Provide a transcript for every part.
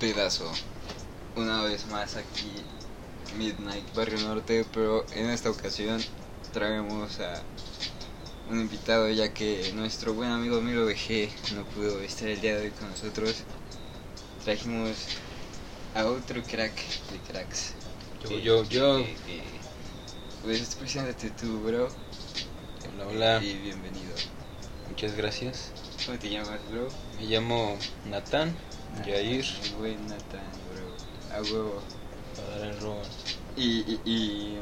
pedazo. Una vez más aquí, Midnight Barrio Norte, pero en esta ocasión traemos a un invitado ya que nuestro buen amigo Milo BG no pudo estar el día de hoy con nosotros. Trajimos a otro crack de cracks. Yo, yo, yo. pues preséntate tú, bro. Hola, hola. Y bienvenido. Muchas gracias. ¿Cómo te llamas, bro? Me llamo Natán Yair. Buen Nathan, bro. A huevo. El rol. Y, y, y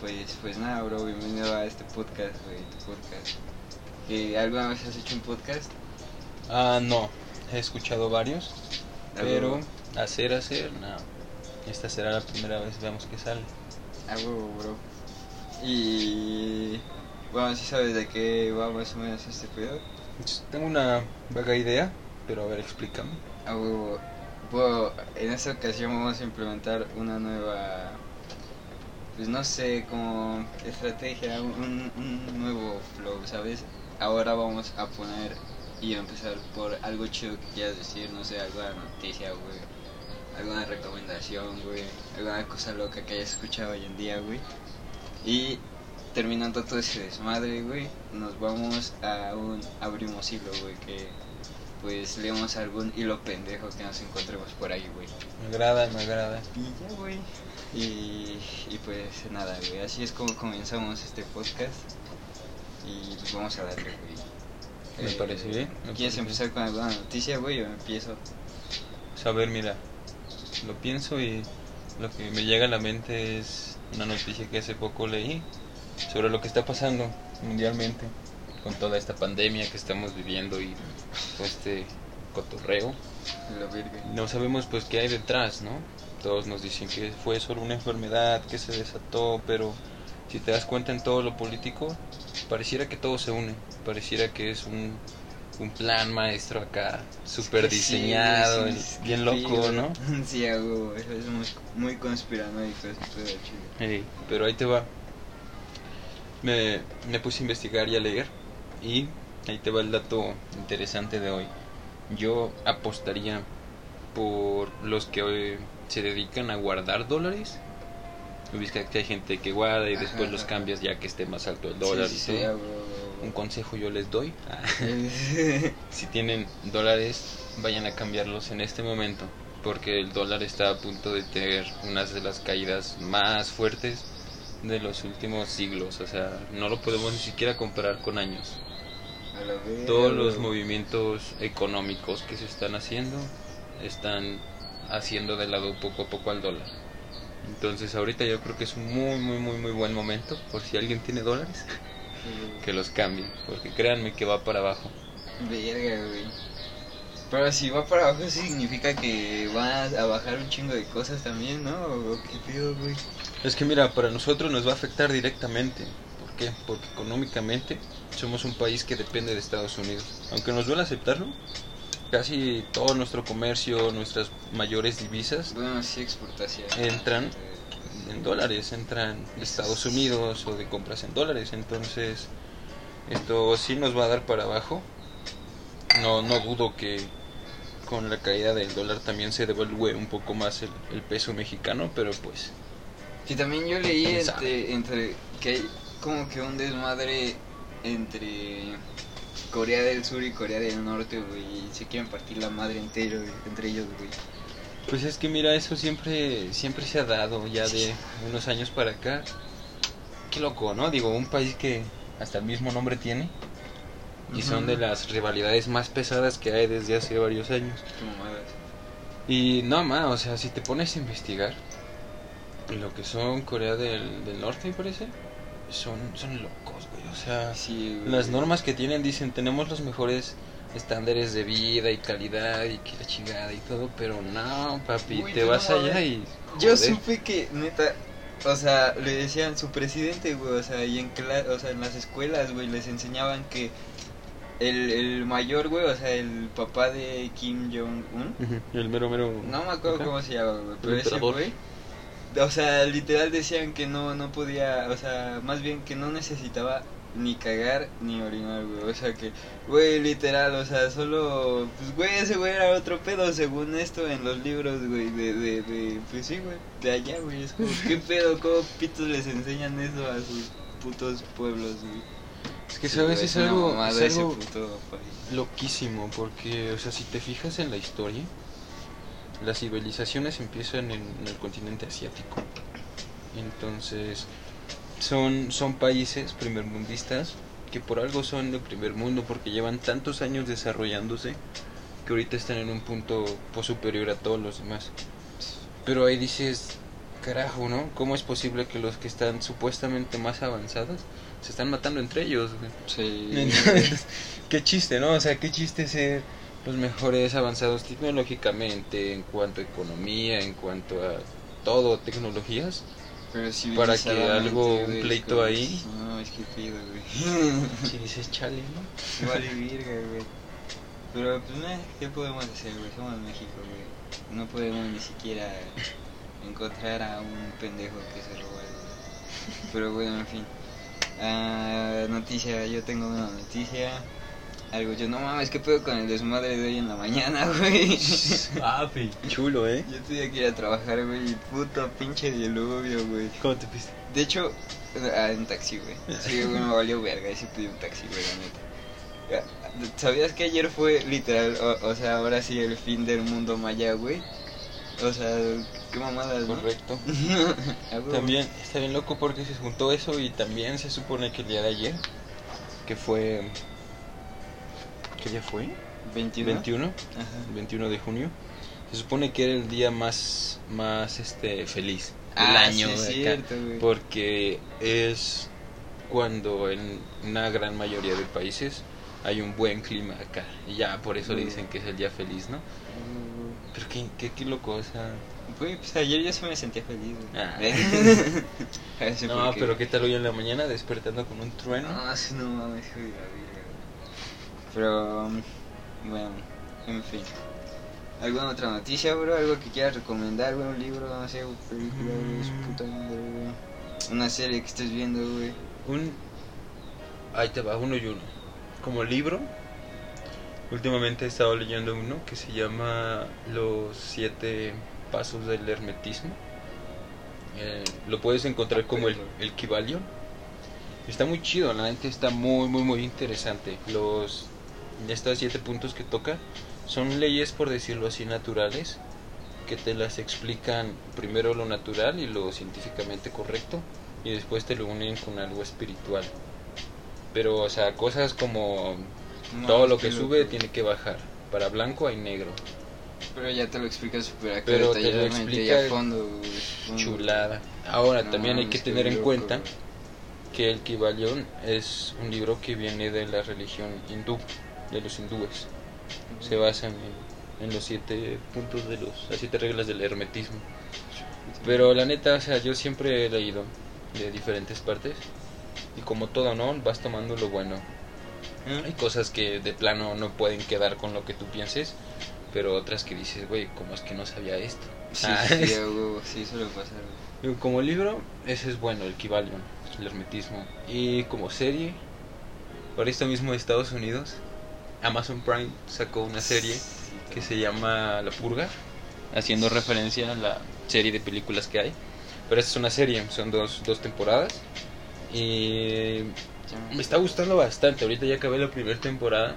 pues, pues nada, bro, bienvenido a este podcast, güey, tu podcast. ¿Que ¿Alguna vez has hecho un podcast? Ah, no. He escuchado varios. A Pero huevo. hacer, hacer, no. Esta será la primera vez, veamos qué sale. A huevo, bro. Y bueno, si sabes de qué va más o menos este pedo. Tengo una vaga idea, pero a ver, explícame. Bueno, en esta ocasión vamos a implementar una nueva, pues no sé, como estrategia, un, un nuevo flow, ¿sabes? Ahora vamos a poner y a empezar por algo chido que quieras decir, no sé, alguna noticia, güey, alguna recomendación, güey, alguna cosa loca que hayas escuchado hoy en día, güey. Y terminando todo ese desmadre, güey, nos vamos a un abrimos hilo, güey, que pues leemos algún hilo pendejo que nos encontremos por ahí, güey. Me agrada, me agrada. Y ya, güey. Y, y pues nada, güey. Así es como comenzamos este podcast. Y pues vamos a darle, güey. Me parece bien, me ¿Quieres parece empezar con alguna noticia, güey? O empiezo. Pues, a ver, mira. Lo pienso y lo que me llega a la mente es una noticia que hace poco leí sobre lo que está pasando mundialmente con toda esta pandemia que estamos viviendo y todo este cotorreo. La. No sabemos pues qué hay detrás, ¿no? Todos nos dicen que fue solo una enfermedad que se desató, pero si te das cuenta en todo lo político, pareciera que todo se une, pareciera que es un, un plan maestro acá, súper diseñado, sí, y sí, bien loco. ¿no? Sí, huevo. Eso es muy, muy conspiranoico ese pedo, chido. Ey, pero ahí te va. Me, me puse a investigar y a leer y ahí te va el dato interesante de hoy. Yo apostaría por los que hoy se dedican a guardar dólares. Viste que hay gente que guarda y después Ajá, los ajá. cambias ya que esté más alto el dólar Sí, y todo. Un consejo yo les doy. si tienen dólares, vayan a cambiarlos en este momento, porque el dólar está a punto de tener unas de las caídas más fuertes de los últimos siglos. O sea, no lo podemos ni siquiera comparar con años. Todos los movimientos económicos que se están haciendo están haciendo de lado poco a poco al dólar. Entonces ahorita yo creo que es un muy muy muy muy buen momento por si alguien tiene dólares que los cambie, porque créanme que va para abajo. Verga, güey. Pero si va para abajo significa que van a bajar un chingo de cosas también, ¿no? ¿O qué pedo, güey? Es que mira, para nosotros nos va a afectar directamente. ¿Por qué? Porque económicamente somos un país que depende de Estados Unidos. Aunque nos duele aceptarlo, casi todo nuestro comercio, nuestras mayores divisas Bueno, sí, exportación. Entran. en dólares, entran de Estados Unidos o de compras en dólares. Entonces, esto sí nos va a dar para abajo. No, no dudo que con la caída del dólar también se devalúe un poco más el, el peso mexicano, pero pues Sí, también yo leí entre que hay como que un desmadre entre Corea del Sur y Corea del Norte, güey. Y se quieren partir la madre entero, güey, entre ellos, güey. Pues es que mira, eso siempre siempre se ha dado ya de unos años para acá. Qué loco, ¿no? Digo, un país que hasta el mismo nombre tiene y son de las rivalidades más pesadas que hay desde hace varios años. Y no más, o sea, si te pones a investigar lo que son Corea del, del Norte, me parece, son son locos. O sea, Sí, las normas que tienen dicen tenemos los mejores estándares de vida y calidad y que la chingada y todo, pero no, papi, Uy, te vas allá y Yo supe que, neta, o sea, le decían su presidente, güey, o sea, y en, o sea, en las escuelas, güey, les enseñaban que el, el mayor, güey, o sea, el papá de Kim Jong-un, el mero mero. no me acuerdo Ajá. cómo se llama, güey, pero ese güey, o sea, literal decían que no, no podía, o sea, más bien que no necesitaba ni cagar ni orinar, güey. O sea que, güey, literal, o sea, solo, pues, güey, ese güey era otro pedo según esto en los libros, güey, de, de, de, pues sí, güey, de allá, güey. Es como, ¿qué pedo? ¿Cómo pitos les enseñan eso a sus putos pueblos, güey? Es que, Sí, ¿sabes? Es algo, es algo puto loquísimo, porque, o sea, si te fijas en la historia, las civilizaciones empiezan en, en el continente asiático. Entonces, son, son países primermundistas que por algo son de primer mundo, porque llevan tantos años desarrollándose que ahorita están en un punto pues, superior a todos los demás. Pero ahí dices, carajo, ¿no? ¿Cómo es posible que los que están supuestamente más avanzados se están matando entre ellos? güey? Sí. Entonces, qué chiste, ¿no? O sea, qué chiste ser los mejores avanzados tecnológicamente, en cuanto a economía, en cuanto a todo, tecnologías. Pero para que algo, un pleito ahí. No, es que pido, güey. Si dices chale, ¿no? Vale, virga, güey. Pero, pues, nah, ¿qué podemos hacer, güey? Somos México, güey. No podemos ni siquiera encontrar a un pendejo que se roba algo. Pero, bueno, en fin. Ah, noticia, yo tengo una noticia. Algo, yo no mames, ¿qué pedo con el desmadre de hoy en la mañana, güey? Papi, chulo, ¿eh? Yo tuve que ir a trabajar, güey, y puto pinche diluvio, güey. ¿Cómo te fuiste? De hecho, ah, en taxi, güey. Sí, güey, me valió verga y sí pedí un taxi, güey, la neta. Ah, ¿Sabías que ayer fue literal, o, o sea, ahora sí el fin del mundo maya, güey? O sea, qué mamadas. Correcto. Ah. También está bien loco porque se juntó eso y también se supone que el día de ayer, que fue... ¿Qué día fue? 21. 21. Ajá. 21 de junio. Se supone que era el día más, más este, feliz del Ah, año. sí, de acá, cierto, güey. porque es cuando en una gran mayoría de países hay un buen clima acá. Y ya por eso le Mm. dicen que es el día feliz, ¿no? Pero qué, qué, qué loco, o sea... Güey, pues ayer yo sí me sentía feliz, güey. Ah. Si No, pero qué tal hoy en la mañana despertando con un trueno. No, sí, no mames, güey. Pero, bueno, en fin. ¿Alguna otra noticia, bro? ¿Algo que quieras recomendar, güey? Un libro, no sé, una película, güey, su Mm. puta madre, güey. Una serie que estés viendo, güey. Un... Ahí te va, uno y uno. Como libro, últimamente he estado leyendo uno que se llama Los siete pasos del hermetismo. Eh, lo puedes encontrar como el, el. Está muy chido, la neta está muy, muy, muy interesante. Los estos siete puntos que toca son leyes, por decirlo así, naturales, que te las explican primero lo natural y lo científicamente correcto, y después te lo unen con algo espiritual. Pero, o sea, cosas como No, todo lo que sube tiene que bajar. Para blanco hay negro. Pero ya te lo explica súper acá Pero te lo explica a fondo. Chulada. Ahora, No, también hay que tener en loco, cuenta que el Kybalion es un libro que viene de la religión hindú, de los hindúes. Se basan en, en los siete puntos de los, las siete reglas del hermetismo. Pero la neta, o sea, yo siempre he leído de diferentes partes y como todo, ¿no? Vas tomando lo bueno. Hay cosas que de plano no pueden quedar con lo que tú pienses, pero otras que dices, güey, ¿cómo es que no sabía esto? Sí, Ah, sí, es- a huevo, sí, suele pasar, güey. Como libro, ese es bueno, el Kybalion, el hermetismo. Y como serie, por esto mismo de Estados Unidos, Amazon Prime sacó una serie que se llama La Purga, haciendo referencia a la serie de películas que hay. Pero esta es una serie, son dos, dos temporadas. Y me está gustando bastante. Ahorita ya acabé la primera temporada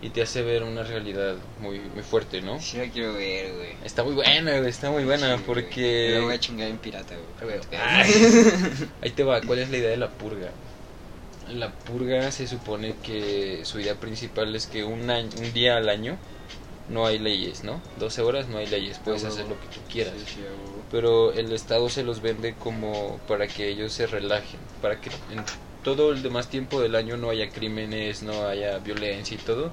y te hace ver una realidad muy, muy fuerte, ¿no? Sí la quiero ver, güey. Está muy buena, güey, está muy buena Sí, porque... Pero voy a chingar en pirata, güey. Ahí te va, ¿cuál es la idea de la purga? La purga se supone que su idea principal es que un, año, un día al año no hay leyes, ¿no? 12 horas no hay leyes, puedes Ah, hacer huevo. lo que tú quieras. Sí, sí. Pero el Estado se los vende como para que ellos se relajen, para que en todo el demás tiempo del año no haya crímenes, no haya violencia y todo,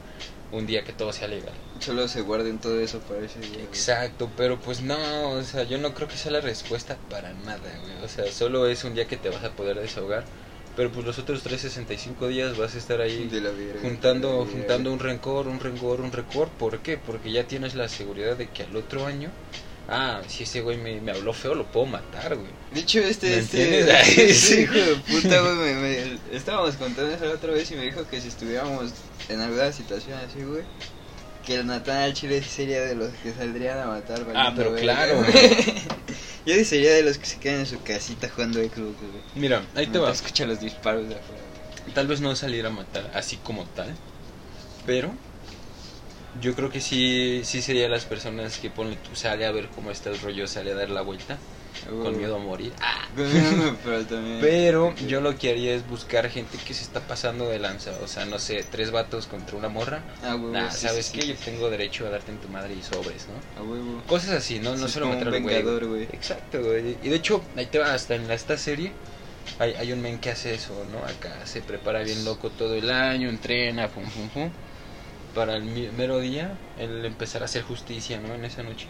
un día que todo sea legal. Solo se guarden todo eso para ese día. Exacto, pero pues no, o sea, yo no creo que sea la respuesta para nada, güey. O sea, solo es un día que te vas a poder desahogar, pero pues los otros 365 días vas a estar ahí De la verga, juntando de la verga. juntando un rencor, un rencor, un rencor. ¿Por qué? Porque ya tienes la seguridad de que al otro año ah, si ese güey me, me habló feo, lo puedo matar, güey. De hecho, este, ¿Me este, este sí. hijo de puta, güey, me, me- estábamos contando eso la otra vez y me dijo que si estuviéramos en alguna situación así, güey, que el Natán al Chile sí sería de los que saldrían a matar. Ah, pero verga, claro, güey. Yo sí sería de los que se quedan en su casita jugando Xbox, güey. Mira, ahí te va. Escucha los disparos de afuera. Tal vez no salir a matar así como tal, pero yo creo que sí, sí sería las personas que ponle tú sale a ver cómo está el rollo, sale a dar la vuelta con miedo a morir. Ah, pero también. Pero yo lo que haría es buscar gente que se está pasando de lanza, o sea, no sé, tres vatos contra una morra. Ah, huevo, Nah, sí, ¿sabes sí, qué? sí. Yo tengo derecho a darte en tu madre y sobres, ¿no? A huevo. Cosas así, no, no solo matar un al güey. vengador, güey. Exacto, güey. Y de hecho, ahí te va, hasta en la- esta serie hay, hay un men que hace eso, ¿no? Acá se prepara bien loco todo el año, entrena, pum, pum, pum. Para el mero día, el empezar a hacer justicia, ¿no? En esa noche.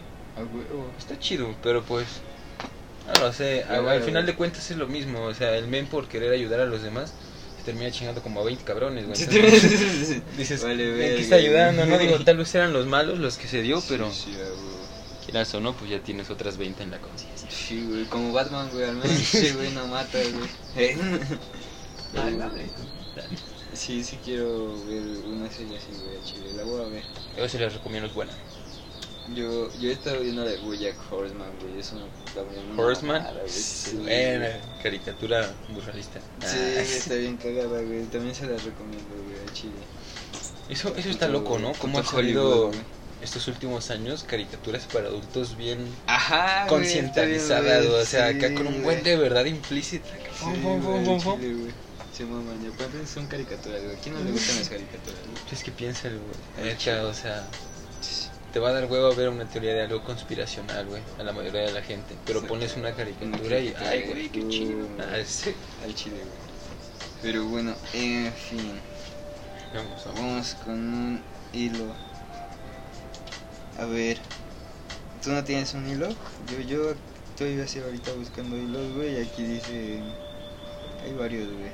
Está chido, pero pues. No lo sé, al, al final de cuentas es lo mismo. O sea, el men por querer ayudar a los demás se termina chingando como a 20 cabrones, güey. Entonces, dices, Vale, "Men, verga, ¿qué está ayudando? No güey". digo, tal vez eran los malos los que se dio, pero Sí, sí, quieras o no, pues ya tienes otras 20 en la conciencia. Sí, güey, como Batman, güey, al menos ese güey no mata, güey. Sí, sí quiero ver una serie así, güey, Chile, la voy a ver. Yo se les recomiendo, es buena. Yo, yo he estado viendo la de Bojack Horseman, güey, es una una Horseman, mamada, güey, sí, buena caricatura burralista. Sí, Ah, está bien cagada, güey, también se la recomiendo, güey, a Chile. Eso, eso está loco, ¿no? Cómo han Puto salido estos últimos años caricaturas para adultos bien Ajá, concientizadas, o sea, acá con un buen de verdad implícita. Sí. Chile, güey. Son caricaturas, güey. ¿A quién no le gustan las caricaturas, güey? Es que piénsalo, güey. Chido. o sea, te va a dar huevo a ver una teoría de algo conspiracional, güey, a la mayoría de la gente. Pero Exacto. pones una caricatura y, ay, güey, qué chido. Ah, sí. Al Chile, güey. Pero bueno, en fin. Vamos, vamos. Vamos con un hilo. A ver. ¿Tú no tienes un hilo? Yo, yo estoy así ahorita buscando hilos, güey. Y aquí dice. Hay varios, güey.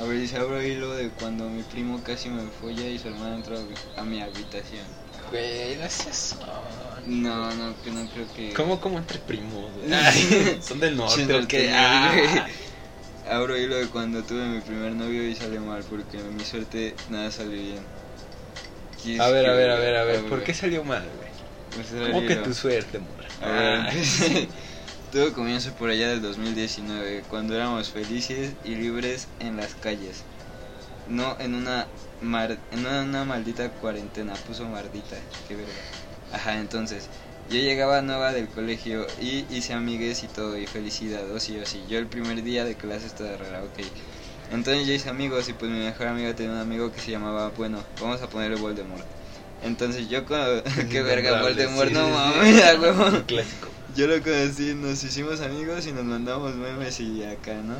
A ver, dice abro hilo de cuando mi primo casi me folla y su hermano entró a mi habitación. Güey, no seas No, no, que no creo que. ¿Cómo, cómo entre primos? Ay, Son del norte, Sí, ¿o qué? norteño, Ah. Abro hilo de cuando tuve mi primer novio y sale mal, porque mi suerte nada sale bien. ¿Qué A es ver, que, a ver, a ver, a ver, ¿por qué salió mal, güey? Pues ¿Cómo que tu suerte, morra? A ver, Ah. todo comienza por allá del 2019, cuando éramos felices y libres en las calles. No en una mar- en una maldita cuarentena, puso mardita, qué verga. Ajá, entonces, yo llegaba nueva del colegio y hice amigues y todo, y felicidad, o sí o sí. Yo el primer día de clase estaba rara, ok. Entonces yo hice amigos y pues mi mejor amiga tenía un amigo que se llamaba, bueno, vamos a ponerle Voldemort. Entonces yo con... qué verga, Voldemort, sí, no mames, huevo. Clásico. Yo lo conocí, nos hicimos amigos y nos mandamos memes y acá, ¿no?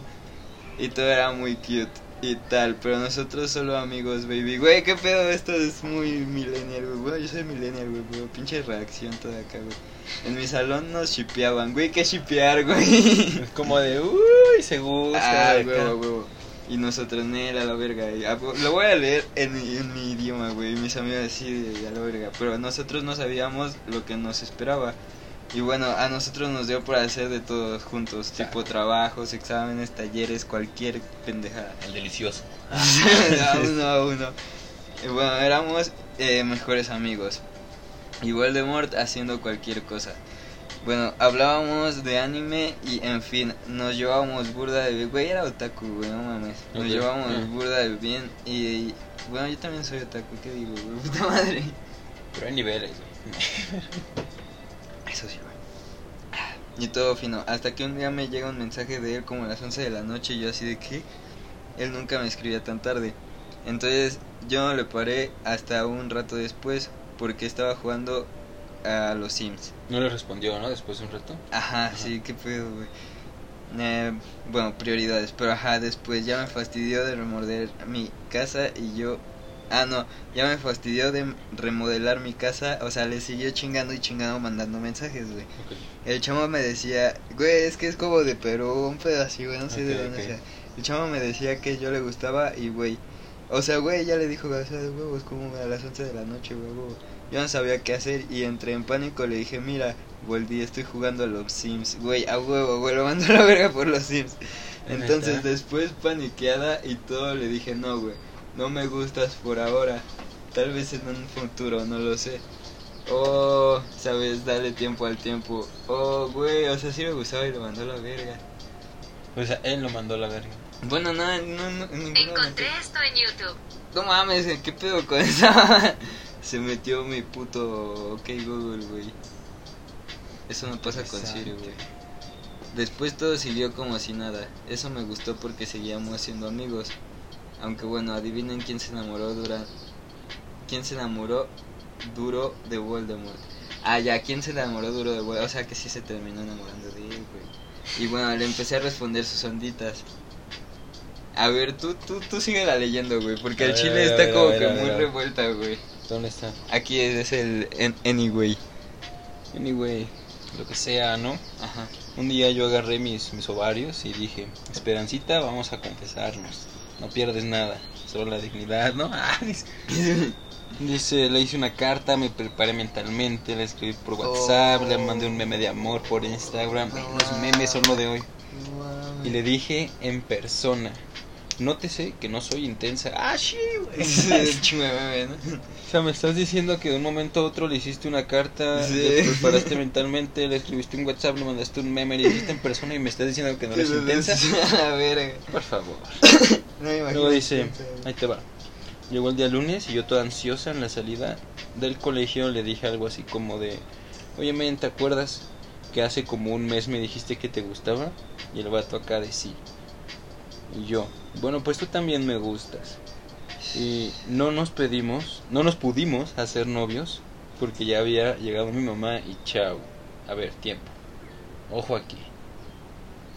Y todo era muy cute y tal, pero nosotros solo amigos, baby. Güey, qué pedo, esto es muy millennial, güey. Bueno, yo soy millennial, güey, pero pinche reacción toda acá, güey. En mi salón nos shipeaban, güey, qué shipear, güey. Es como de, uy, se gusta. Ah, huevo, huevo. Y nosotros, Nel, a la verga. y a- lo voy a leer en, mi- en mi idioma, güey. Mis amigos así, de, a la verga. Pero nosotros no sabíamos lo que nos esperaba. Y bueno, a nosotros nos dio por hacer de todos juntos. Tipo trabajos, exámenes, talleres, cualquier pendejada. El delicioso. a uno a uno. Y bueno, éramos eh, mejores amigos. Y Voldemort haciendo cualquier cosa. Bueno, hablábamos de anime y en fin, nos llevábamos burda de bien. Güey, era otaku, güey, no mames. Nos Ok, llevábamos burda de bien y, y, bueno, yo también soy otaku, ¿qué digo, güey? Puta madre. Pero hay niveles, güey. Eso sí, güey. Y todo fino. Hasta que un día me llega un mensaje de él como a las 11 de la noche y yo así de que él nunca me escribía tan tarde. Entonces yo no le paré hasta un rato después porque estaba jugando a los Sims. No le respondió, ¿no? Después de un rato. Ajá, Ajá. sí, qué pedo, güey. Eh, bueno, prioridades, pero ajá, después ya me fastidió de remorder mi casa y yo... Ah, no, ya me fastidió de remodelar mi casa, o sea, le siguió chingando y chingando mandando mensajes, güey. El chamo me decía, güey, es que es como de Perú, un así, güey, no sé de dónde sea. El chamo me decía que yo le gustaba y, güey, O sea, güey, ya le dijo, o sea, de huevos, como a las 11 de la noche, güey, huevo. Yo no sabía qué hacer y entré en pánico, le dije, mira, volví, estoy jugando a los Sims. Güey, a huevo, güey, lo mandó a la verga por los Sims. Entonces después paniqueada y todo le dije, no, güey, no me gustas por ahora. Tal vez en un futuro, no lo sé. Oh, sabes, dale tiempo al tiempo. Oh, güey, o sea, sí me gustaba y lo mandó a la verga. O sea, él lo mandó a la verga. Bueno, no, no, no, en ningún momento. Encontré esto en YouTube. No mames, ¿qué pedo con eso? Se metió mi puto OK Google, güey. Eso no pasa con. Siri, güey. Después todo siguió como si nada. Eso me gustó porque seguíamos siendo amigos. Aunque bueno, adivinen quién se enamoró dura... ¿Quién se enamoró duro de Voldemort? Ah, ya, ¿quién se enamoró duro de Voldemort? O sea que sí se terminó enamorando de él, güey. Y bueno, le empecé a responder sus onditas. A ver, tú, tú, tú sigue la leyendo, güey, porque el chile está ver, como ver, que ver, muy revuelta, güey. ¿Dónde está? Aquí es, es el en- anyway. Anyway, lo que sea, ¿no? Ajá. Un día yo agarré mis, mis ovarios y dije, Esperancita, vamos a confesarnos. No pierdes nada, solo la dignidad, ¿no? Ah, dice, dice, le hice una carta, me preparé mentalmente, la escribí por WhatsApp, le mandé un meme de amor por Instagram. Los memes son lo de hoy. Y le dije en persona. Nótese que no soy intensa. Ah, sí, güey. O sea, me estás diciendo que de un momento a otro le hiciste una carta, Sí. le preparaste mentalmente, le escribiste un WhatsApp, le mandaste un meme, le hiciste en persona y me estás diciendo que no eres intensa. A ver, Por favor. no me. Luego dice, ahí te va. Llegó el día lunes y yo toda ansiosa en la salida del colegio le dije algo así como de, oye men, ¿te acuerdas que hace como un mes me dijiste que te gustaba? Y el vato acá de sí. Y yo, bueno, pues tú también me gustas. Y no nos pedimos, no nos pudimos hacer novios porque ya había llegado mi mamá y chao. A ver, tiempo. Ojo aquí.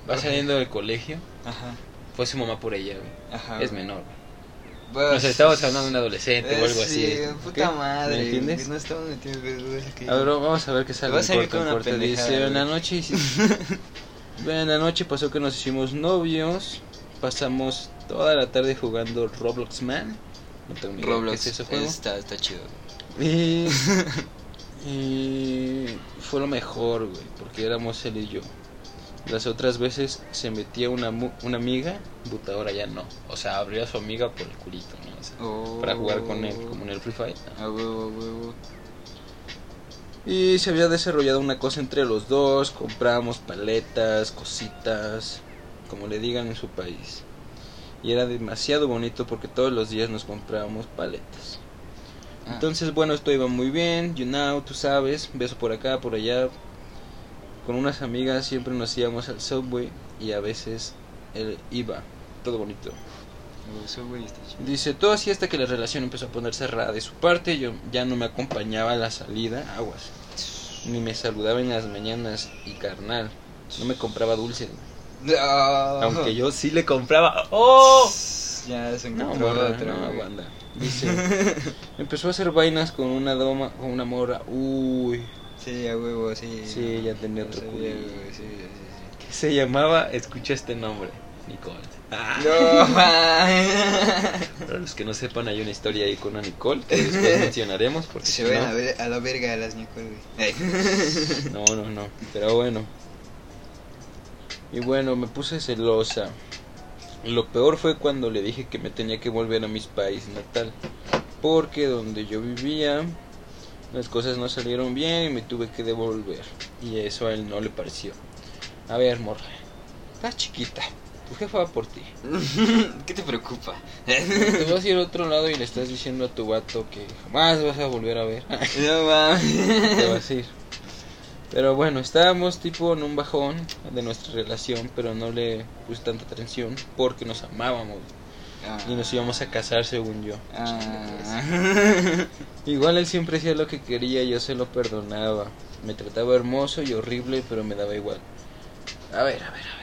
Va saliendo del colegio, Ajá, fue su mamá por ella, güey. ajá. Es menor, güey. Bueno, O sea, estamos hablando de un adolescente o algo eh, sí, así. puta ¿Qué? madre. ¿Me entiendes? No estamos en que... A ver, vamos a ver qué sale. Va a corto, una corto. Dice, en la noche en la noche pasó que nos hicimos novios. Pasamos toda la tarde jugando Roblox Man. No tengo ni idea Roblox qué es ese juego. Está, está chido. Y, y fue lo mejor, güey, porque éramos él y yo. Las otras veces se metía una, mu- una amiga, puta, ahora ya no. O sea, abría a su amiga por el culito, ¿no? O sea, Oh. para jugar con él, como en el Free Fire. A huevo, huevo. Y se había desarrollado una cosa entre los dos, compramos paletas, cositas, como le digan en su país. Y era demasiado bonito porque todos los días nos comprábamos paletas. Ah. Entonces, bueno, esto iba muy bien, you know, tú sabes, beso por acá, por allá. Con unas amigas siempre nos íbamos al subway y a veces él iba, todo bonito. Dice, todo así hasta que la relación empezó a ponerse rara de su parte, yo ya no me acompañaba a la salida, aguas. Ni me saludaba en las mañanas y carnal, no me compraba dulces. No. Aunque yo sí le compraba. ¡Oh! Ya se No, encontró morra, otro, no, banda. Dice, empezó a hacer vainas con una doma, con una morra. Uy, Sí, a huevo, sí. Sí, ya tenía otro sabía, güey, Sí, sí, sí. que se llamaba, escucha este nombre, Nicole. Ah. No. Para los que no sepan, hay una historia ahí con una Nicole que después mencionaremos porque Se ven no- a, ver, a la verga a las Nicole, güey. No, no, no. Pero bueno. Y bueno, me puse celosa. Lo peor fue cuando le dije que me tenía que volver a mis país natal. Porque donde yo vivía, las cosas no salieron bien y me tuve que devolver. Y eso a él no le pareció. A ver, morra. Estás chiquita. Tu jefa va por ti. ¿Qué te preocupa? Te vas a ir a otro lado y le estás diciendo a tu vato que jamás vas a volver a ver. No mames. te vas a ir. Pero bueno, estábamos tipo en un bajón de nuestra relación, pero no le puse tanta atención porque nos amábamos y nos íbamos a casar según yo. Ah. Igual él siempre hacía lo que quería yo se lo perdonaba. Me trataba hermoso y horrible, pero me daba igual. A ver, a ver, a ver.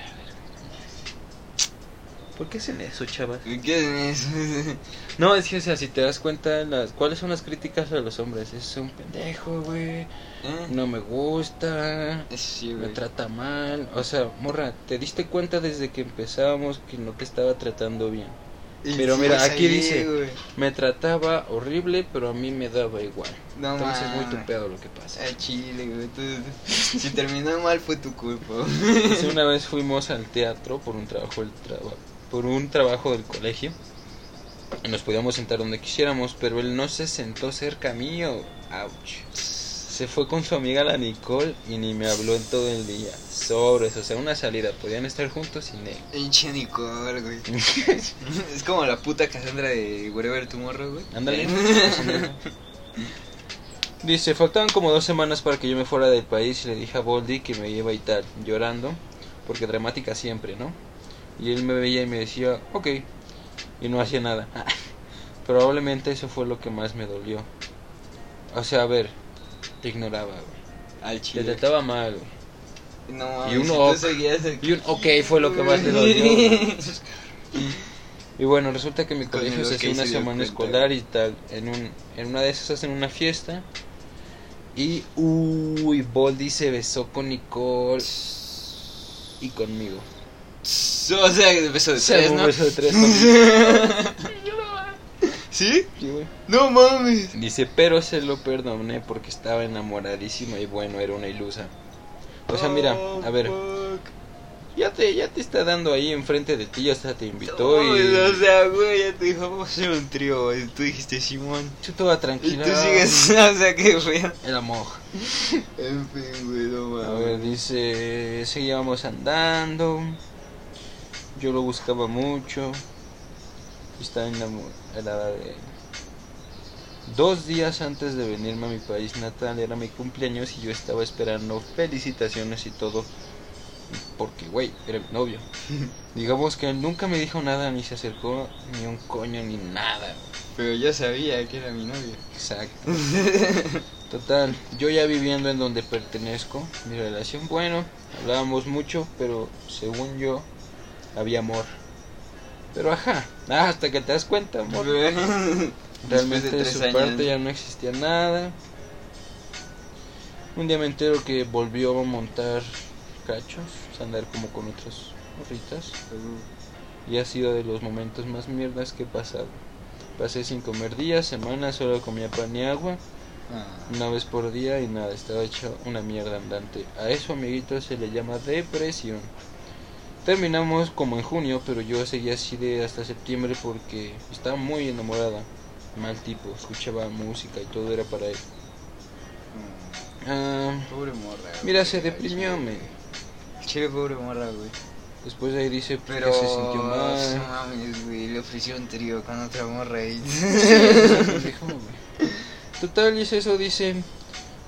¿Por qué hacen eso, chavas? ¿Qué es eso? No, es que, o sea, si te das cuenta, las, ¿cuáles son las críticas a los hombres? Es un pendejo, güey. ¿Eh? No me gusta. Sí, me trata mal. O sea, morra, ¿te diste cuenta desde que empezábamos que no te estaba tratando bien? Pero sí, mira, aquí ahí, dice, güey. me trataba horrible, pero a mí me daba igual. No Entonces es muy mames. tu pedo lo que pasa. A Chile, güey. si terminó mal fue tu culpa. Dice, una vez fuimos al teatro por un trabajo del traba- por un trabajo del colegio. Nos podíamos sentar donde quisiéramos, pero él no se sentó cerca mío. Ouch. Se fue con su amiga la Nicole y ni me habló en todo el día. Sobres, o sea, una salida. Podían estar juntos sin él. Pinche Nicole, güey. es como la puta Cassandra de Wherever Tomorrow, güey. Ándale. Dice, faltaban como dos semanas para que yo me fuera del país y le dije a Boldy que me iba y tal, llorando, porque dramática siempre, ¿no? Y él me veía y me decía, ok, y no hacía nada. Probablemente eso fue lo que más me dolió. O sea, a ver, te ignoraba, güey. Al Te Chile. trataba mal, güey. No. Y un si ok. Y un ok fue lo que más te dolió. Y bueno, resulta que mi Con colegio se hace una se semana escolar y tal. En, un, en una de esas hacen una fiesta. Y, uy, Boldy se besó con Nicole y conmigo. O sea, de beso de tres, ¿no? beso de tres. ¿Sí? Sí, güey. No mames. Dice, pero se lo perdoné porque estaba enamoradísima y bueno, era una ilusa. O sea, mira, Oh, a ver, ya te, ya te está dando ahí enfrente de ti, ya hasta te invitó No, y... O sea, güey, ya te dijo, vamos a hacer un trío. güey. Tú dijiste Simón. Yo Y tranquila. tú sigues, o sea, que fue. El amor. En fin, güey, no A mames. ver, dice, seguíamos andando, yo lo buscaba mucho, estaba enamorada de él. Dos días antes de venirme a mi país natal era mi cumpleaños y yo estaba esperando felicitaciones y todo, porque, güey, era mi novio. Digamos que él nunca me dijo nada, ni se acercó, ni un coño, ni nada. Pero yo sabía que era mi novio. Exacto. Total, yo ya viviendo en donde pertenezco, mi relación, bueno, hablábamos mucho, pero según yo, había amor. Pero ajá, hasta que te das cuenta, amor. Realmente de su años. parte ya no existía nada. Un día me entero que volvió a montar cachos, sea, andar como con otras morritas. Y ha sido de los momentos más mierdas que he pasado. Pasé sin comer días, semanas, solo comía pan y agua Ah. una vez por día y nada, estaba hecho una mierda andante. A eso, amiguitos, se le llama depresión. Terminamos como en junio, pero yo seguía así de hasta septiembre porque estaba muy enamorada. Mal tipo, escuchaba música y todo era para él. Ah, Pobre morra. mira, se deprimió, me. Chile, pobre morra, güey. Después de ahí dice Pero. que se sintió No mal. mames, güey. Le ofreció un trío con otra morra y. Total, y es eso, dice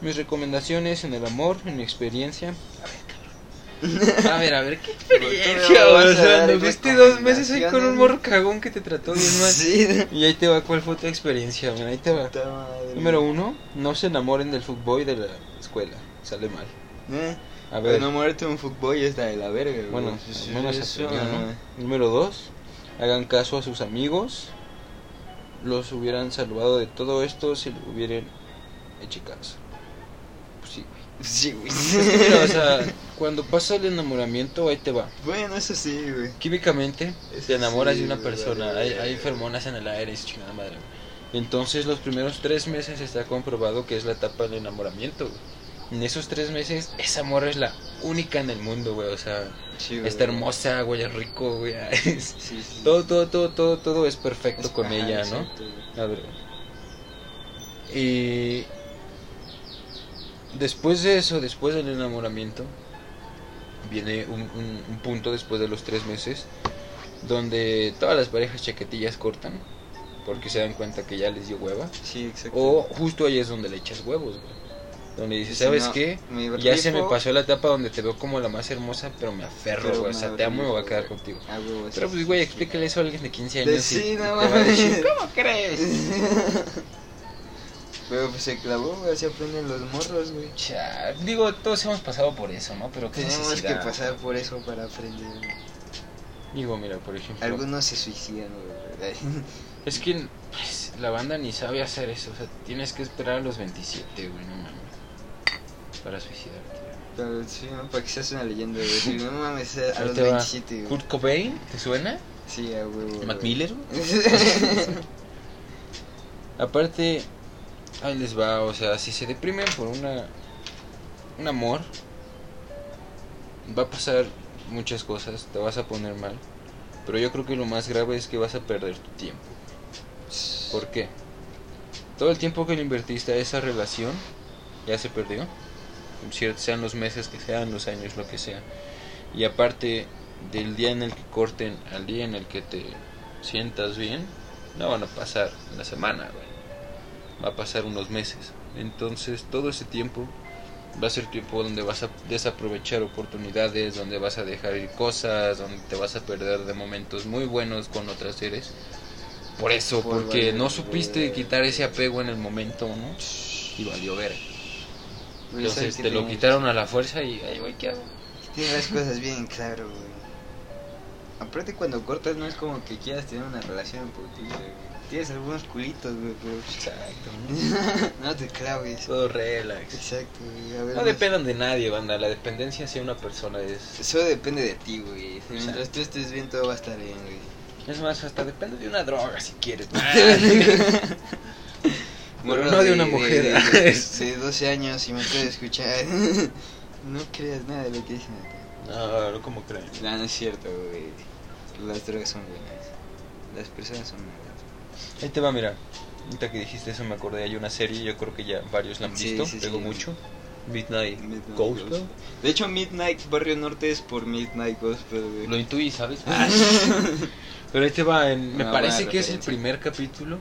mis recomendaciones en el amor, en mi experiencia. A ver. A ver, a ver, ¿qué experiencia? O sea, anduviste dos meses ahí con un morro cagón que te trató bien mal. Sí. Y ahí te va, ¿cuál fue tu experiencia? Mira, ahí te va. Número uno, no se enamoren del fútbol de la escuela. Sale mal. ¿Eh? A ver, Enamorarte de un fuckboy está de la verga, güey. bueno, menos eso. Número dos, hagan caso a sus amigos. Los hubieran salvado de todo esto si le hubieran hecho caso. Pues sí, güey. Sí, güey. O sea, cuando pasa el enamoramiento, ahí te va. Bueno, eso sí, güey. Químicamente, Eso te enamoras sí, de una persona, hay, hay fermonas en el aire y su chingada madre. güey. Entonces, los primeros tres meses está comprobado que es la etapa del enamoramiento. güey. En esos tres meses, esa morra es la única en el mundo, güey. O sea, Sí, güey. está hermosa, güey, es rico, güey. es- Sí, sí. Todo, todo, todo, todo, todo es perfecto Es- con ella, ¿no? exacto, güey. A ver. Y después de eso, después del enamoramiento, viene un, un- un punto después de los tres meses donde todas las parejas chaquetillas cortan porque se dan cuenta que ya les dio hueva. Sí, exacto. O justo ahí es donde le echas huevos, güey. Donde dices, ¿sabes no, qué? Ya se me pasó la etapa donde te veo como la más hermosa, pero me aferro, pero güey. O sea, te amo y me voy a quedar contigo. Ah, Pero pues, güey, explícale eso a alguien de 15 De- años. y sí, no mames. ¿Cómo crees? Pero pues se clavó, güey, así aprenden los morros, güey. Cha, digo, todos hemos pasado por eso, ¿no? Pero qué Tenemos que necesidad. pasar por eso para aprender. güey. Digo, mira, por ejemplo, Algunos se suicidan, güey. es que pues, la banda ni sabe hacer eso. O sea, tienes que esperar a los 27, güey, no mames. Para suicidarte. Pero sí, ¿no? Para que seas una leyenda, güey. Si no mames, a Ahí los te va. 27, güey. Kurt Cobain, ¿te suena? Sí, a huevo. Matt güey. Miller. Aparte, ahí les va, o sea, si se deprimen por una un amor, va a pasar muchas cosas, te vas a poner mal, pero yo creo que lo más grave es que vas a perder tu tiempo. ¿Por qué? Todo el tiempo que le invertiste a esa relación ya se perdió, sean los meses que sean, los años, lo que sea. Y aparte del día en el que corten al día en el que te sientas bien, no van a pasar una semana, güey. Va a pasar unos meses. Entonces todo ese tiempo va a ser tiempo donde vas a desaprovechar oportunidades, donde vas a dejar ir cosas, donde te vas a perder de momentos muy buenos con otras seres. Por eso, Por porque valer, no supiste quitar ese apego en el momento, ¿no? Y valió ver. Güey, Entonces ¿sabes te lo quitaron a la fuerza y, ay, güey, ¿qué hago? Tiene las cosas bien claro, güey. Aparte cuando cortas no es como que quieras tener una relación güey. Tienes algunos culitos, güey, pero... Exacto, no te claves. Todo relax. Exacto, güey. A ver, No más- dependan de nadie, banda. La dependencia hacia una persona es. Eso depende de ti, güey. Mientras tú estés bien, todo va a estar bien, güey. Es más, hasta depende de una droga si quieres. Pero no de una mujer. De, de- de 12 años y me puede escuchar. no creas nada de lo que dicen acá. No, no como creen. No, no es cierto, güey. Las drogas son buenas. Las personas son malas. Ahí te va, mira. Ahorita que dijiste eso me acordé. Hay una serie, yo creo que ya varios la han Sí, visto. sí, pegó sí. mucho. Midnight, Midnight Gospel. Gospel. De hecho, Midnight Barrio Norte es por Midnight Gospel, güey. Lo intuí, ¿sabes? Pero ahí te va. en- me parece que es el primer capítulo.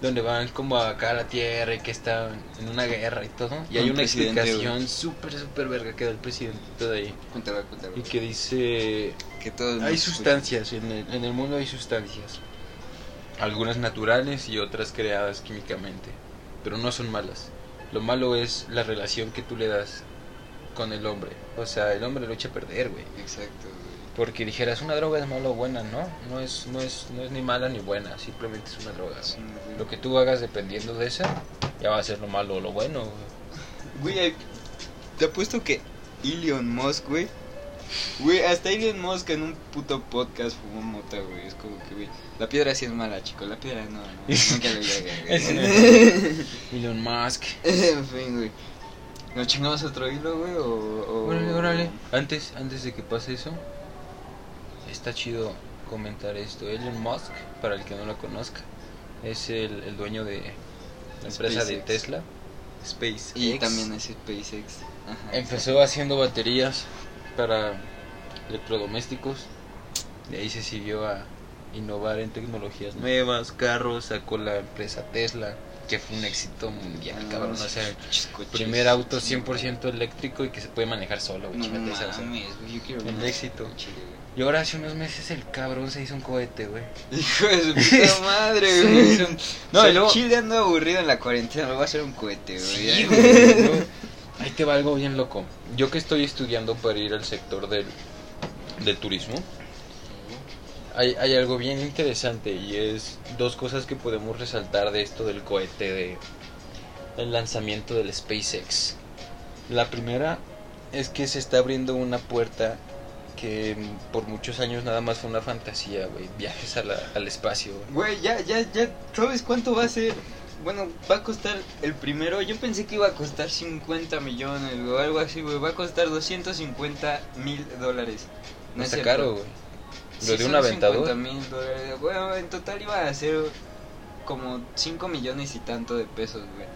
Donde van como acá a la tierra y que están en una guerra y todo. Y hay Un una explicación súper, súper verga que da el presidente de ahí. Cuéntala, cuéntala. Y que dice que Hay sustancias, en el, en el mundo hay sustancias. Algunas naturales y otras creadas químicamente. Pero no son malas. Lo malo es la relación que tú le das con el hombre. O sea, el hombre lo echa a perder, güey. Exacto, güey. Porque dijeras, una droga es mala o buena, ¿no? No es, no, es, no es ni mala ni buena, simplemente es una droga. Sí, güey. Lo que tú hagas dependiendo de esa, ya va a ser lo malo o lo bueno. güey. Güey, hay- te apuesto que Elon Musk, güey. Güey, hasta Elon Musk en un puto podcast fumó mota, güey. Es como que, güey. La piedra sí es mala, chico. La piedra no, no. Nunca le llega. Elon Musk. en fin, güey. ¿Nos chingamos otro hilo, güey? O, o... Órale, órale. Antes, antes de que pase eso, está chido comentar esto. Elon Musk, para el que no lo conozca, es el, el dueño de la empresa de SpaceX. Tesla, SpaceX. Y también es SpaceX. Ajá. Empezó haciendo baterías para electrodomésticos. De ahí se siguió a innovar en tecnologías nuevas, carros, sacó la empresa Tesla, que fue un éxito mundial, Ah, cabrón. O sea, coches, primer auto sí, 100% eléctrico y que se puede manejar solo, güey. No o sea. yo quiero un éxito. coche. Y ahora hace unos meses el cabrón se hizo un cohete, güey. Hijo de su puta madre, Sí, güey. no, No, luego- Chile ando aburrido en la cuarentena, me voy a hacer un cohete, güey. Sí, güey. Ahí te va algo bien loco. Yo que estoy estudiando para ir al sector del, del turismo, hay, hay algo bien interesante y es dos cosas que podemos resaltar de esto del cohete, de el lanzamiento del SpaceX. La primera es que se está abriendo una puerta que por muchos años nada más fue una fantasía, güey. Viajes a la- al espacio. Güey, ya, ya, ya, ¿sabes cuánto va a ser? Bueno, va a costar el primero. Yo pensé que iba a costar 50 millones o algo así, güey. Va a costar 250 mil dólares. No es está cierto. caro, güey. Sí, Lo de son un aventador. 50 mil dólares. Bueno, en total iba a ser como 5 millones y tanto de pesos, güey.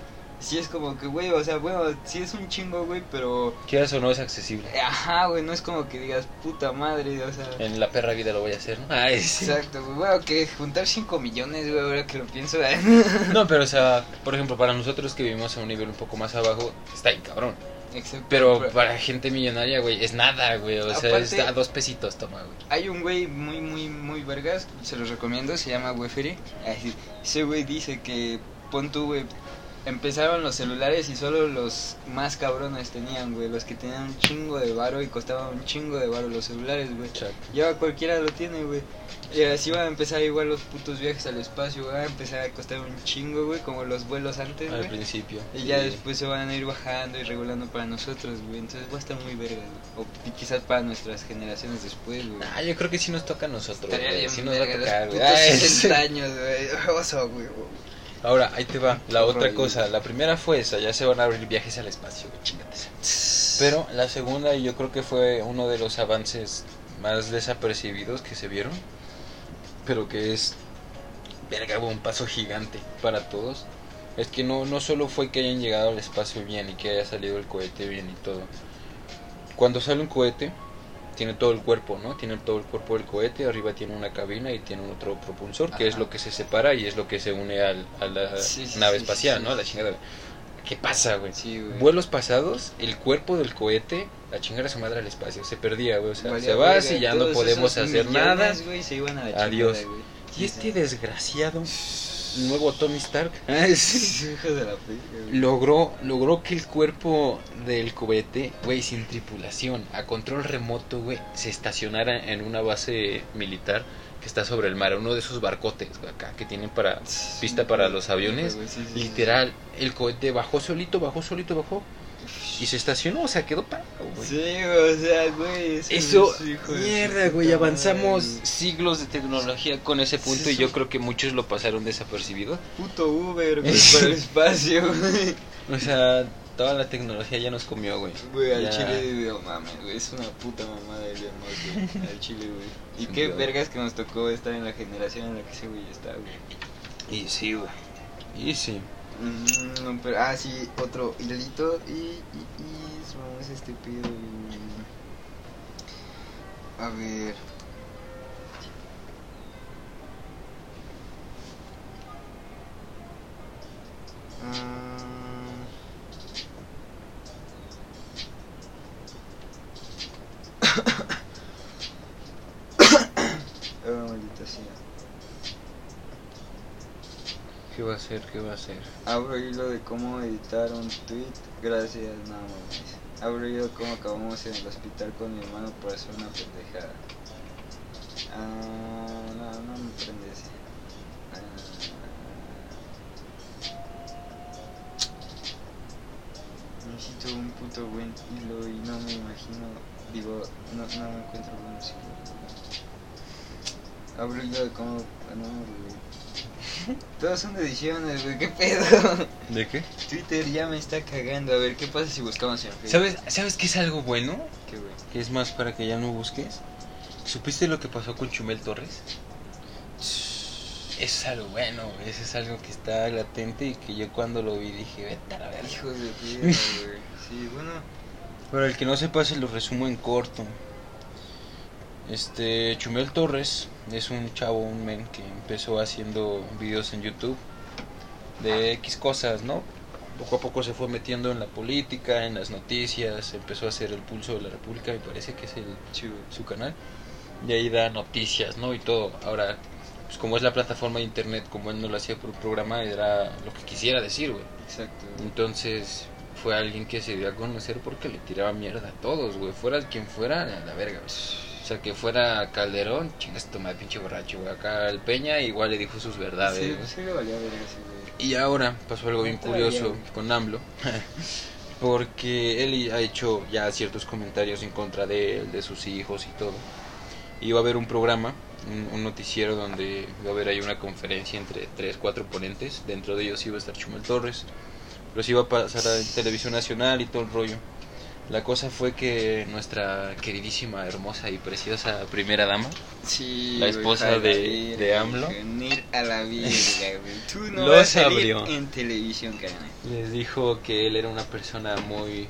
Sí, es como que, güey, o sea, bueno, sí es un chingo, güey, pero. Quieras o no es accesible. Ajá, güey, no es como que digas, puta madre, o sea. En la perra vida lo voy a hacer, ¿no? Ay, sí. Exacto, güey. Bueno, que juntar 5 millones, güey, ahora que lo pienso. No, pero o sea, por ejemplo, para nosotros que vivimos a un nivel un poco más abajo, está ahí cabrón. Exacto, Pero para gente millonaria, güey, es nada, güey. O sea, está a dos pesitos, toma, güey. Hay un güey muy, muy, muy vergas, se los recomiendo, se llama Weferi. Ese güey dice que, pon tú, güey, empezaron los celulares y solo los más cabrones tenían, güey. Los que tenían un chingo de varo y costaban un chingo de varo los celulares, güey. Y ahora cualquiera lo tiene, güey. Y así van a empezar igual los putos viajes al espacio, güey. Van a empezar a costar un chingo, güey, como los vuelos antes, Al güey. principio. Y ya después se van a ir bajando y regulando para nosotros, güey. Entonces va a estar muy verga, güey. O quizás para nuestras generaciones después, güey. Ah, yo creo que sí nos toca a nosotros. Güey, Sí nos va a tocar, güey. putos Ay, 60 años, güey. Oso, güey. Ahora, ahí te va. La otra cosa. La primera fue esa. Ya se van a abrir viajes al espacio, güey. Chingate esa. Pero la segunda, y yo creo que fue uno de los avances más desapercibidos que se vieron. Pero que es. Verga, un paso gigante para todos. Es que no, no solo fue que hayan llegado al espacio bien y que haya salido el cohete bien y todo. Cuando sale un cohete, tiene todo el cuerpo, ¿no? Tiene todo el cuerpo del cohete, arriba tiene una cabina y tiene otro propulsor, que es lo que se separa y es lo que se une al, a la Sí, sí, nave sí, espacial, ¿no? La chingada. ¿Qué pasa, güey? Sí, güey. Vuelos pasados, el cuerpo del cohete, la chingada su madre al espacio, se perdía, güey. O sea, se va y ya no podemos hacer millones, nada. güey, se iban a la Adiós. chingada, güey. Y este desgraciado, nuevo Tony Stark, Hijo de la fecha, güey. logró, logró que el cuerpo del cohete, güey, sin tripulación, a control remoto, güey, se estacionara en una base militar que está sobre el mar, uno de esos barcotes, güey, acá, que tienen para pista para los aviones. Literal, el cohete bajó solito, bajó solito, bajó. Y se estacionó, o sea, quedó parado, güey. Sí, güey, o sea, güey. Eso, es hijo de su mierda, güey, avanzamos siglos de tecnología con ese punto Sí, y yo creo que muchos lo pasaron desapercibido. Puto Uber, güey, para el espacio, güey. O sea, toda la tecnología ya nos comió, güey. Güey, al Ya. chile, no mames, güey, es una puta mamada el Elon Musk, güey, al chile, güey. Y qué vergas que nos tocó estar en la generación en la que ese güey está, güey. Y sí, güey. Y sí. Mm, pero, ah, sí, otro hilito y, y, y a este pedo. A ver... Mm. Ah, maldita sea. ¿Qué va a hacer? ¿Qué va a hacer? Abro hilo de cómo editar un tweet. Gracias, no mames. Abro hilo de cómo acabamos en el hospital con mi hermano por hacer una pendejada. Ah, no, no me prende ese. Ah, necesito un puto buen hilo y no me imagino. Digo, no, no me encuentro buenos hilos. Abro hilo de cómo. ah, No. Todas son ediciones, güey, qué pedo. ¿De qué? Twitter ya me está cagando. A ver, ¿qué pasa si buscamos en Facebook? ¿Sabes, ¿Sabes qué es algo bueno? ¿Qué, güey? Que es más para que ya no busques. ¿Supiste lo que pasó con Chumel Torres? Eso es algo bueno, güey. Eso es algo que está latente y que yo cuando lo vi dije, vete a la verga. Hijos de puta, güey. Sí, bueno. Para el que no sepa, se lo resumo en corto. Este, Chumel Torres es un chavo, un men que empezó haciendo videos en YouTube de X cosas, ¿no? Poco a poco se fue metiendo en la política, en las noticias, empezó a hacer el pulso de la República, me parece que es el, su canal. Y ahí da noticias, ¿no? Y todo. Ahora, pues como es la plataforma de internet, como él no lo hacía por programa, era lo que quisiera decir, güey. Exacto. Entonces fue alguien que se dio a conocer porque le tiraba mierda a todos, güey. Fuera quien fuera, a la verga, güey. Sea, que fuera Calderón, chingas toma pinche borracho, güey. Acá el Peña igual le dijo sus verdades, Sí, güey. sí valía. Y ahora pasó algo bien curioso con AMLO. Porque él ha hecho ya ciertos comentarios en contra de él, de sus hijos y todo. Iba a haber un programa, un, un noticiero donde iba a haber ahí una conferencia entre tres, cuatro ponentes. Dentro de ellos iba a estar Chumel Torres. Pero se iba a pasar a televisión nacional y todo el rollo. La cosa fue que nuestra queridísima, hermosa y preciosa primera dama Sí, La esposa de- de AMLO. A la güey. Tú no Los vas a salir abrió. en televisión, les dijo que él era una persona muy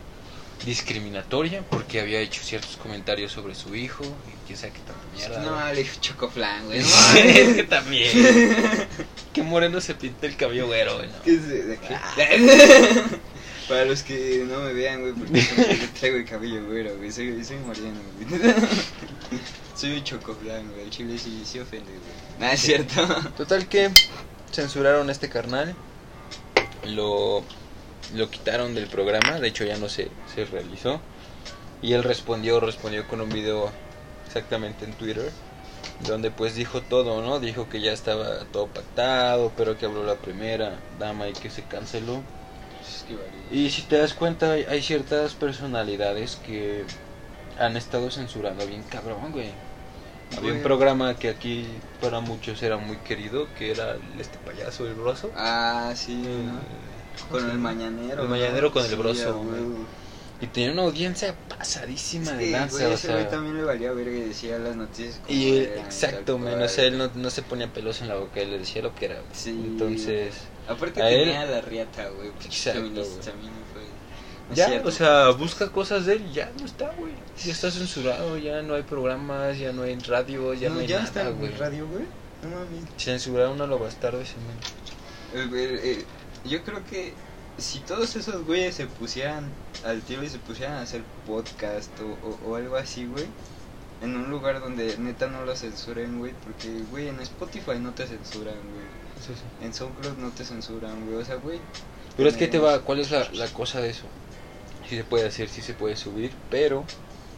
discriminatoria porque había hecho ciertos comentarios sobre su hijo y quién sabe qué tanta mierda. No, le dijo chocoflan, güey. es que también. que moreno se pinta el cabello güero, güey. no. ¿Qué es de- de qué? Para los que no me vean, güey, porque traigo el cabello güero, güey. Soy, soy moreno, güey. Soy un chocoflan, güey. El chile sí, sí ofende, güey. Nada, es cierto. Total que censuraron este carnal lo, lo quitaron del programa, de hecho ya no se, se realizó. Y él respondió, respondió con un video exactamente en Twitter, donde pues dijo todo, ¿no? Dijo que ya estaba todo pactado, pero que habló la primera dama y que se canceló. Que. Y si te das cuenta, hay, ciertas personalidades que han estado censurando bien cabrón, güey. Había un programa que aquí para muchos era muy querido, que era este payaso, el broso. Ah, sí. Eh, ¿cómo Con el mañanero. El ¿no? mañanero con el Sí, broso, güey. Y tenía una audiencia pasadísima de lanza, güey, o güey también le valía verga y decía las noticias como Y él- eran, exacto, man, o sea, él no, no se ponía pelos en la boca, él le decía lo que era. Sí. Entonces, Aparte a tenía él- la riata, güey. Exacto, también. No ya, cierto. o sea, busca cosas de él y ya no está, güey. Ya está censurado, ya no hay programas, ya no hay radio, ya no, no, hay ya nada, está en güey. radio, güey. No mames. Censuraron a lo bastardo ese man. El- el- el- yo creo que si todos esos güeyes se pusieran al tiro y se pusieran a hacer podcast o, o, o algo así, güey, en un lugar donde neta no lo censuren, güey, porque, güey, en Spotify no te censuran, güey, en SoundCloud no te censuran, güey, o sea, güey, Pero es que te va, ¿cuál es la, la cosa de eso? Sí se puede hacer, sí se puede subir, pero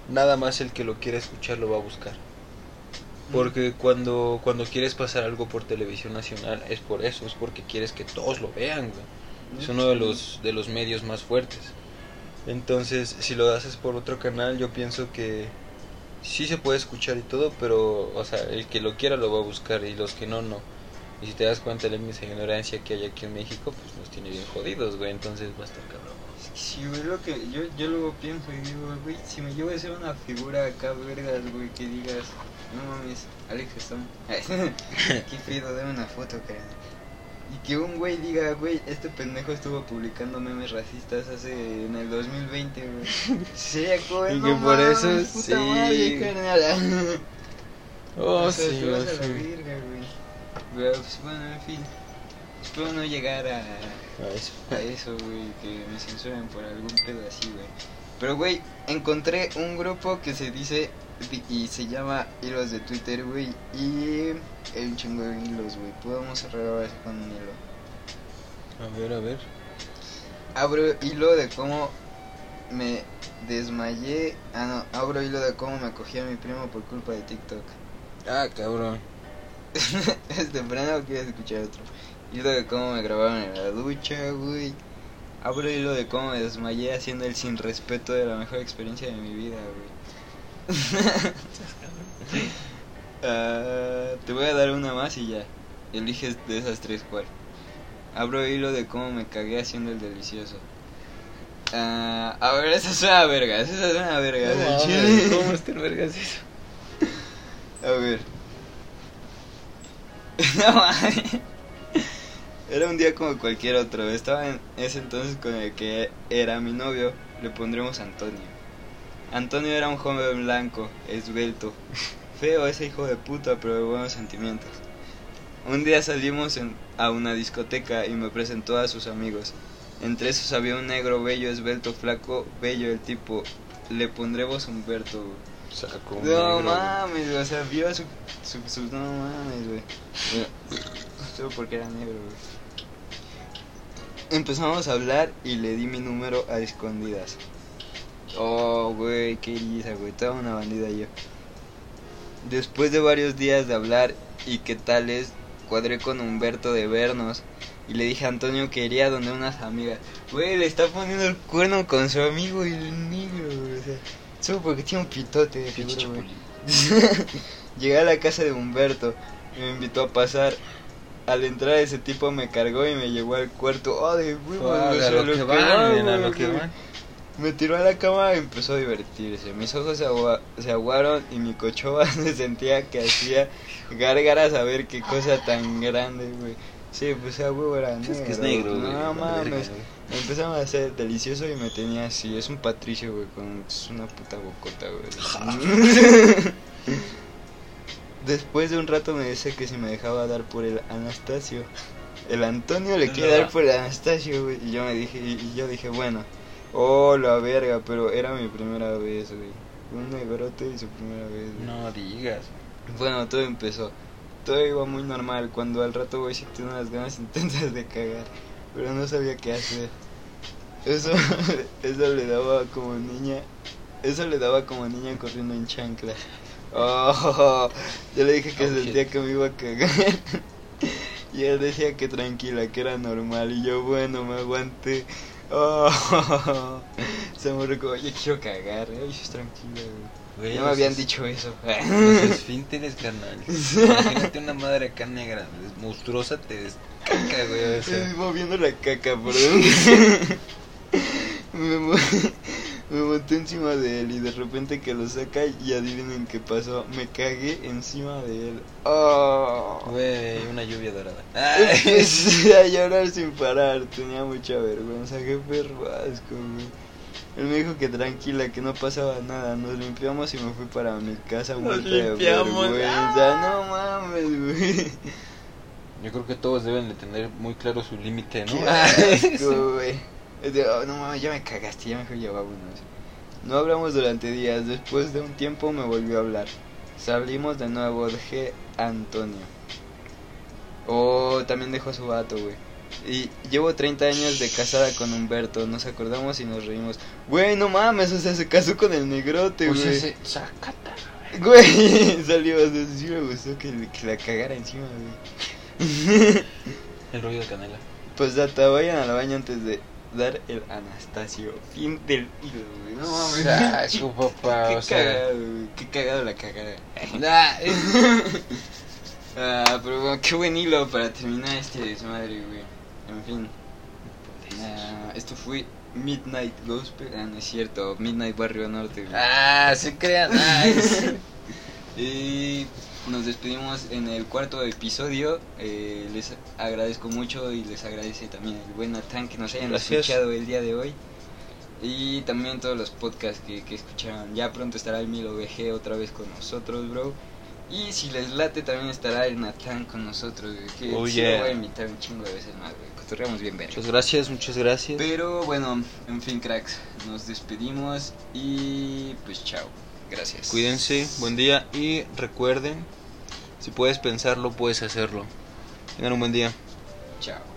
nada más el que lo quiera escuchar lo va a buscar. Porque cuando, cuando quieres pasar algo por televisión nacional es por eso, es porque quieres que todos lo vean, güey. Es uno de los, de los medios más fuertes. Entonces, si lo haces por otro canal, yo pienso que sí se puede escuchar y todo, pero, o sea, el que lo quiera lo va a buscar y los que no, no. Y si te das cuenta la índice de ignorancia que hay aquí en México, pues nos tiene bien jodidos, güey. Entonces va a estar cabrón. Sí, güey, lo que yo, yo luego pienso y digo, güey, si me llevo a ser una figura acá, vergas, güey, que digas, no mames, Alex Stone, qué pedo, dame una foto, carnal. Y que un güey diga, güey, este pendejo estuvo publicando memes racistas hace, en el 2020, güey. Sería como, Y no que por mames, eso, puta sí. madre, carnal. Oh, O sea, sí, vas a la güey. Pero, pues, bueno, en fin, espero no llegar a eso. a eso, güey, que me censuren por algún pedo así, güey. Pero, güey, encontré un grupo que se dice y se llama Hilos de Twitter, güey, y hay un chingo de hilos, güey. Podemos cerrar ahora con un hilo. A ver, a ver. Abro hilo de cómo me desmayé. Ah, no, abro hilo de cómo me cogí a mi primo por culpa de TikTok. Ah, cabrón. ¿Es temprano o quieres escuchar otro? Hilo de cómo me grabaron en la ducha, güey. Abro hilo de cómo me desmayé haciendo el sin respeto de la mejor experiencia de mi vida, güey. Ah, te voy a dar una más y ya. Eliges de esas tres cuál. Abro hilo de cómo me cagué haciendo el delicioso. Ah, a ver, esa es una verga, esa es una verga. No. ¿Cómo está el vergas eso? A ver. No. Era un día como cualquier otro. Estaba en ese entonces con el que era mi novio. Le pondremos Antonio. Antonio era un joven blanco, esbelto. Feo ese hijo de puta, pero de buenos sentimientos. Un día salimos en- a una discoteca y me presentó a sus amigos. Entre esos había un negro bello, esbelto, flaco, bello el tipo. Le pondremos Humberto. Saco No negro, mames, o sea, vio a su, su, su- No mames, güey. Solo porque era negro, güey. Empezamos a hablar y le di mi número a escondidas. Oh, güey, qué risa, güey. Toda una bandida yo. Después de varios días de hablar y qué tal es, cuadré con Humberto de vernos. Y le dije a Antonio que iría donde unas amigas. Güey, le está poniendo el cuerno con su amigo y el negro, güey. O sea, solo porque tiene un pitote de Pinche. Llegué a la casa de Humberto y me invitó a pasar. Al entrar ese tipo me cargó y me llevó al cuarto. Oh, de huevos, Ah, güey, a o sea, lo que va, van, men, a güey, lo que güey. van. Me tiró a la cama y empezó a divertirse. Mis ojos se, agua- se aguaron y mi cochoba se sentía que hacía gárgaras a ver qué cosa tan grande, güey. Sí, pues a huevo era negro. Es que es negro, güey. No mames. Me empezaron a hacer delicioso y me tenía así. Es un patricio, güey, con es una puta bocota, güey. Después de un rato me dice que si me dejaba dar por el Anastasio. El Antonio le quiere dar por el Anastasio, güey. Y yo me dije, y y yo dije, bueno. Oh, la verga, pero era mi primera vez, güey. Un negrote y su primera vez, güey. No digas. Bueno, todo empezó. Todo iba muy normal. Cuando al rato, güey, sentí unas ganas intensas de cagar. pero no sabía qué hacer. Eso, eso le daba como niña, eso le daba como niña corriendo en chancla. Oh, yo le dije que Oh, sentía shit. que me iba a cagar. Y él decía que tranquila, que era normal. Y yo, bueno, me aguanté. Oh, se me como, yo quiero cagar. Ay, es tranquila, güey. Güey, Ya me habían es- dicho eso. Los esfínteres, carnal. Imagínate una madre acá negra, monstruosa, te descaca, güey. O sea, Estoy moviendo la caca, perdón. me, me monté encima de él y de repente que lo saca y adivinen qué pasó. Me cagué encima de él. Oh. güey, una lluvia dorada. Empecé a llorar sin parar, tenía mucha vergüenza, qué perro asco, güey. Él me dijo que tranquila, que no pasaba nada, nos limpiamos y me fui para mi casa Nos limpiamos, vergüenza. No mames, güey. Yo creo que todos deben de tener muy claro su límite, ¿no? Qué asco, güey. De, oh, no mames, ya me cagaste, ya mejor ya vámonos. No hablamos durante días, después de un tiempo me volvió a hablar. Salimos de nuevo, dejé a Antonio. Oh, también dejó a su vato, güey. Y llevo 30 años de casada con Humberto, nos acordamos y nos reímos. Güey, no mames, o sea, se casó con el negrote, O sea, güey. se sacata. Güey, salió, o sea, sí me gustó que, la cagara encima, güey. El rollo de canela. Pues data, vayan al baño antes de dar el Anastasio. Fin del hilo, güey. No mames. Ah, su papá, Qué o sea. cagado, güey. Qué cagado la cagada. Ah, ah, pero bueno, qué buen hilo para terminar este desmadre, güey. En fin. Ah, esto fue Midnight Gospel. Ah, no es cierto. Midnight Barrio Norte, güey. Ah, se crean. Sí. Y nos despedimos en el cuarto episodio. Eh, les agradezco mucho y les agradece también el buen Natán que nos hayan Gracias. escuchado el día de hoy. Y también todos los podcasts que, que escucharon. Ya pronto estará el Milo VG otra vez con nosotros, bro. Y si les late, también estará el Natán con nosotros. güey, Que Oh, sí lo voy a invitar un chingo de veces más, güey. Cotorreamos bien. Muchas gracias, muchas gracias. Pero bueno, en fin, cracks. Nos despedimos y pues chao. Gracias. Cuídense, buen día y recuerden, si puedes pensarlo, puedes hacerlo. Tengan un buen día. Chao.